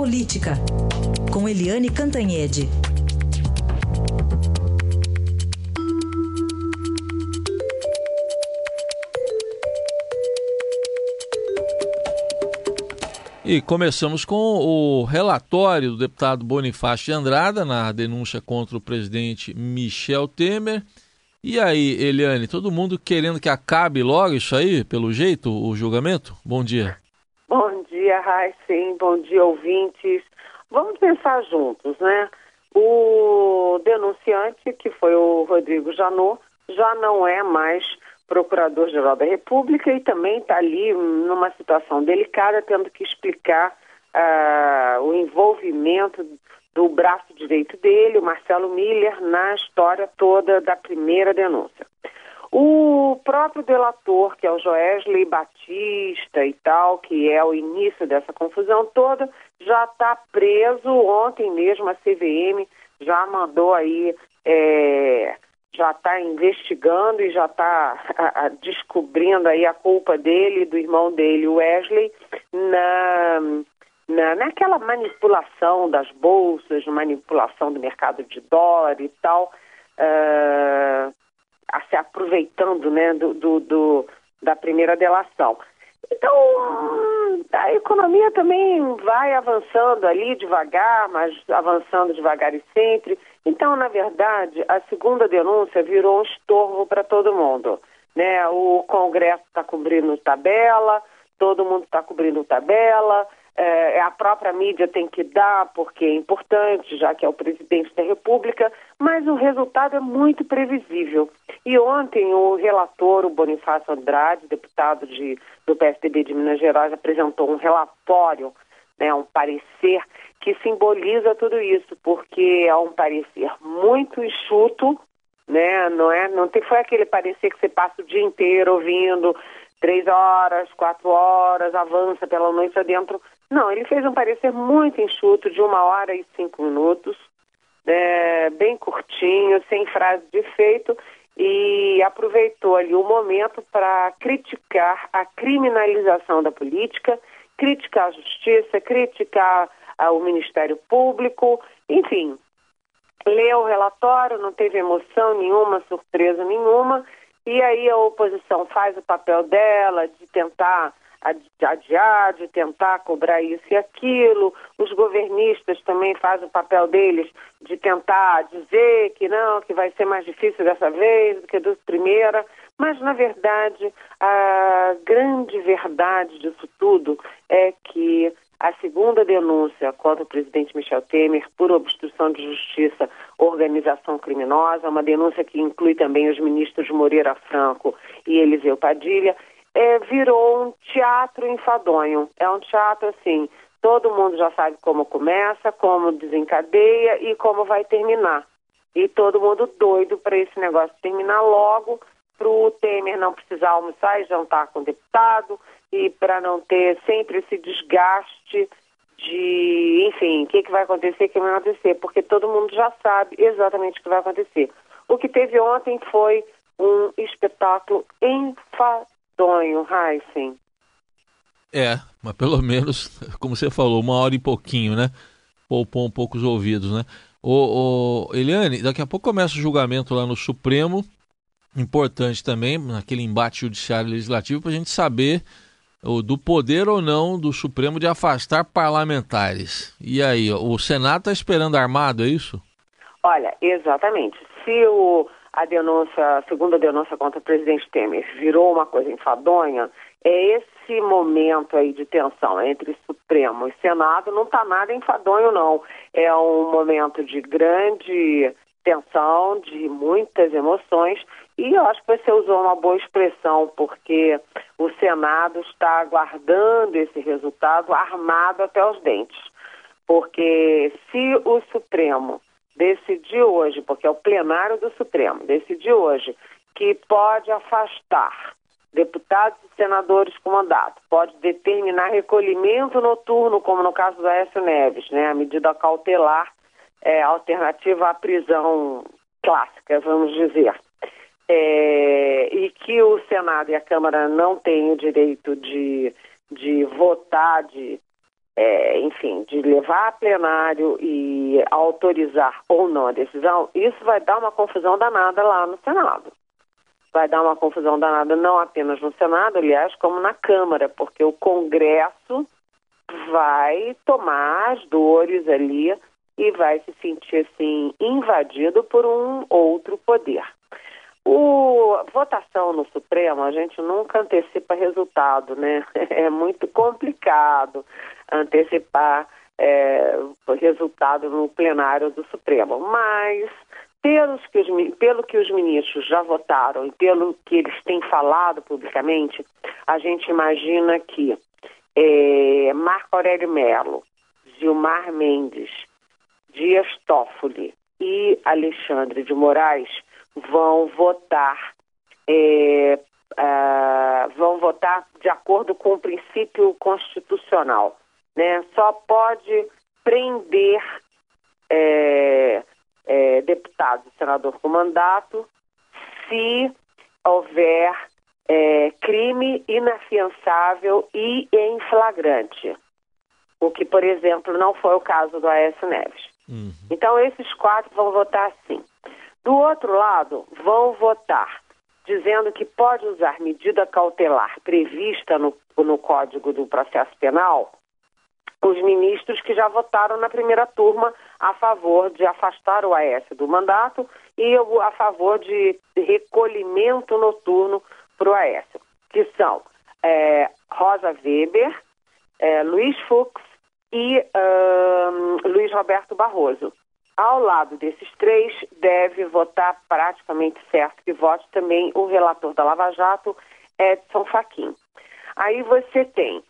Política, com Eliane Cantanhede. E começamos com o relatório do deputado Bonifácio de Andrada na denúncia contra o presidente Michel Temer. E aí, Eliane, todo mundo querendo que acabe logo isso aí, pelo jeito, o julgamento? Bom dia. Bom dia, Raíssen. Bom dia, ouvintes. Vamos pensar juntos, né? O denunciante, que foi o Rodrigo Janot, já não é mais Procurador-Geral da República e também está ali numa situação delicada, tendo que explicar uh, o envolvimento do braço direito dele, o Marcelo Miller, na história toda da primeira denúncia. O próprio delator, que é o Joesley Batista e tal, que é o início dessa confusão toda, já está preso. Ontem mesmo a CVM já mandou aí é, já está investigando e já está descobrindo aí a culpa dele, do irmão dele, Wesley, na, na, naquela manipulação das bolsas, manipulação do mercado de dólar e tal, uh, se aproveitando né, do, do, do, da primeira delação. Então, a economia também vai avançando ali devagar, mas avançando devagar e sempre. Então, na verdade, a segunda denúncia virou um estorvo para todo mundo. Né? O Congresso está cobrindo tabela, todo mundo está cobrindo tabela, é, a própria mídia tem que dar, porque é importante, já que é o presidente da República, mas o resultado é muito previsível. E ontem o relator, o Bonifácio Andrade, deputado de, do PSDB de Minas Gerais, apresentou um relatório, né, um parecer que simboliza tudo isso, porque é um parecer muito enxuto, né? Não é? Não tem, foi aquele parecer que você passa o dia inteiro ouvindo três horas, quatro horas, avança pela noite adentro. Não, ele fez um parecer muito enxuto, de uma hora e cinco minutos, é, bem curtinho, sem frase de efeito, e aproveitou ali o momento para criticar a criminalização da política, criticar a justiça, criticar ao Ministério Público, enfim, leu o relatório, não teve emoção nenhuma, surpresa nenhuma, e aí a oposição faz o papel dela de tentar adiar, de tentar cobrar isso e aquilo, os governistas também fazem o papel deles de tentar dizer que não, que vai ser mais difícil dessa vez do que do primeira, mas na verdade a grande verdade disso tudo é que a segunda denúncia contra o presidente Michel Temer por obstrução de justiça, organização criminosa, uma denúncia que inclui também os ministros Moreira Franco e Eliseu Padilha, é, virou um teatro enfadonho. É um teatro assim, todo mundo já sabe como começa, como desencadeia e como vai terminar. E todo mundo doido para esse negócio terminar logo, para o Temer não precisar almoçar e jantar com o deputado, e para não ter sempre esse desgaste de, enfim, o que, que vai acontecer, o que vai acontecer, porque todo mundo já sabe exatamente o que vai acontecer. O que teve ontem foi um espetáculo enfadonho, Heisen. É, mas pelo menos, como você falou, uma hora e pouquinho, né? Poupou um pouco os ouvidos, né? Ô, Eliane, daqui a pouco começa o julgamento lá no Supremo. Importante também, naquele embate judiciário legislativo, para a gente saber do poder ou não do Supremo de afastar parlamentares. E aí, o Senado está esperando armado, é isso? Olha, exatamente. Se o, a denúncia, a segunda denúncia contra o presidente Temer virou uma coisa enfadonha, é esse momento aí de tensão entre Supremo e Senado não está nada enfadonho, não. É um momento de grande tensão, de muitas emoções, e eu acho que você usou uma boa expressão, porque o Senado está aguardando esse resultado armado até os dentes. Porque se o Supremo decidir hoje, porque é o plenário do Supremo, decidir hoje que pode afastar deputados e senadores com mandato, pode determinar recolhimento noturno, como no caso da Aécio Neves, né, a medida cautelar é, alternativa à prisão clássica, vamos dizer. É, e que o Senado e a Câmara não têm o direito de, de votar, de é, enfim, de levar a plenário e autorizar ou não a decisão, isso vai dar uma confusão danada lá no Senado. Vai dar uma confusão danada não apenas no Senado, aliás, como na Câmara, porque o Congresso vai tomar as dores ali e vai se sentir assim invadido por um outro poder. O votação no Supremo, a gente nunca antecipa resultado, né? É muito complicado antecipar é, resultado no plenário do Supremo. Mas, pelos que os, pelo que os ministros já votaram e pelo que eles têm falado publicamente, a gente imagina que é, Marco Aurélio Melo, Gilmar Mendes, Dias Toffoli e Alexandre de Moraes vão votar é, uh, vão votar de acordo com o princípio constitucional. Né? Só pode prender é, é, deputado e senador com mandato se houver é, crime inafiançável e em flagrante. O que, por exemplo, não foi o caso do Aécio Neves. Uhum. Então, esses quatro vão votar sim. Do outro lado, vão votar dizendo que pode usar medida cautelar prevista no, no Código do Processo Penal os ministros que já votaram na primeira turma a favor de afastar o Aécio do mandato e a favor de recolhimento noturno para o Aécio, que são é, Rosa Weber, é, Luiz Fux e uh, Luiz Roberto Barroso. Ao lado desses três, deve votar praticamente certo que vote também o relator da Lava Jato, Edson Fachin. Aí você tem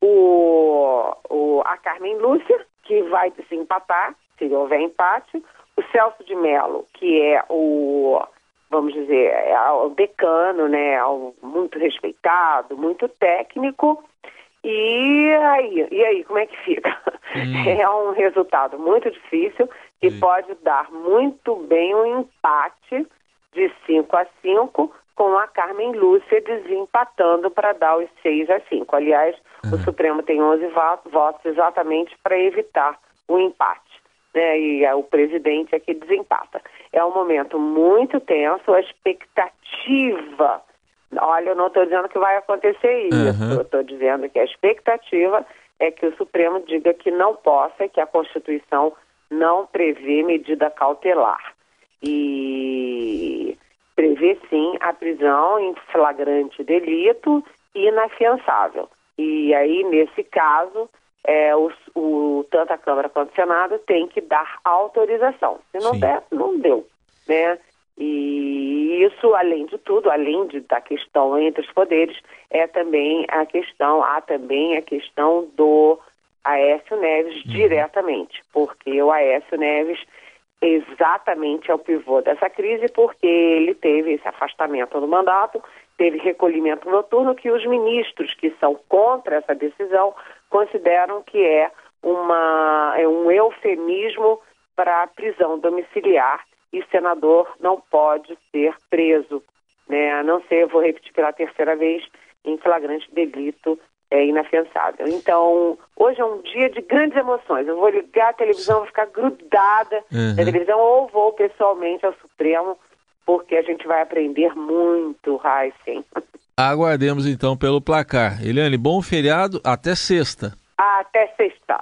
o, o, a Carmen Lúcia, que vai se empatar, se houver empate, o Celso de Mello, que é o, vamos dizer, é o decano, né, é muito respeitado, muito técnico, e aí, e aí, como é que fica? Hum. É um resultado muito difícil que Sim. pode dar muito bem um empate de 5 a 5 com a Carmen Lúcia desempatando para dar os 6 a 5. Aliás, uhum. o Supremo tem 11 votos exatamente para evitar o empate. Né? E é o presidente é que desempata. É um momento muito tenso, a expectativa. Olha, eu não estou dizendo que vai acontecer isso, uhum. eu estou dizendo que a expectativa é que o Supremo diga que não possa, que a Constituição não prevê medida cautelar. E prevê sim a prisão em flagrante delito e inafiançável. E aí, nesse caso, é, o, o, tanto a Câmara quanto o Senado tem que dar autorização. Se não sim. der, não deu. Né? E isso, além de tudo, além de, da questão entre os poderes, é também a questão, há também a questão do Aécio Neves uhum. diretamente, porque o Aécio Neves exatamente é o pivô dessa crise, porque ele teve esse afastamento do mandato, teve recolhimento noturno, que os ministros que são contra essa decisão consideram que é, uma, é um eufemismo para prisão domiciliar e senador não pode ser preso, né? a não ser, vou repetir pela terceira vez, em flagrante delito é inafiançável. Então, hoje é um dia de grandes emoções. Eu vou ligar a televisão, vou ficar grudada uhum. na televisão ou vou pessoalmente ao Supremo, porque a gente vai aprender muito, Heisen. Aguardemos então pelo placar. Eliane, bom feriado, até sexta. Até sexta.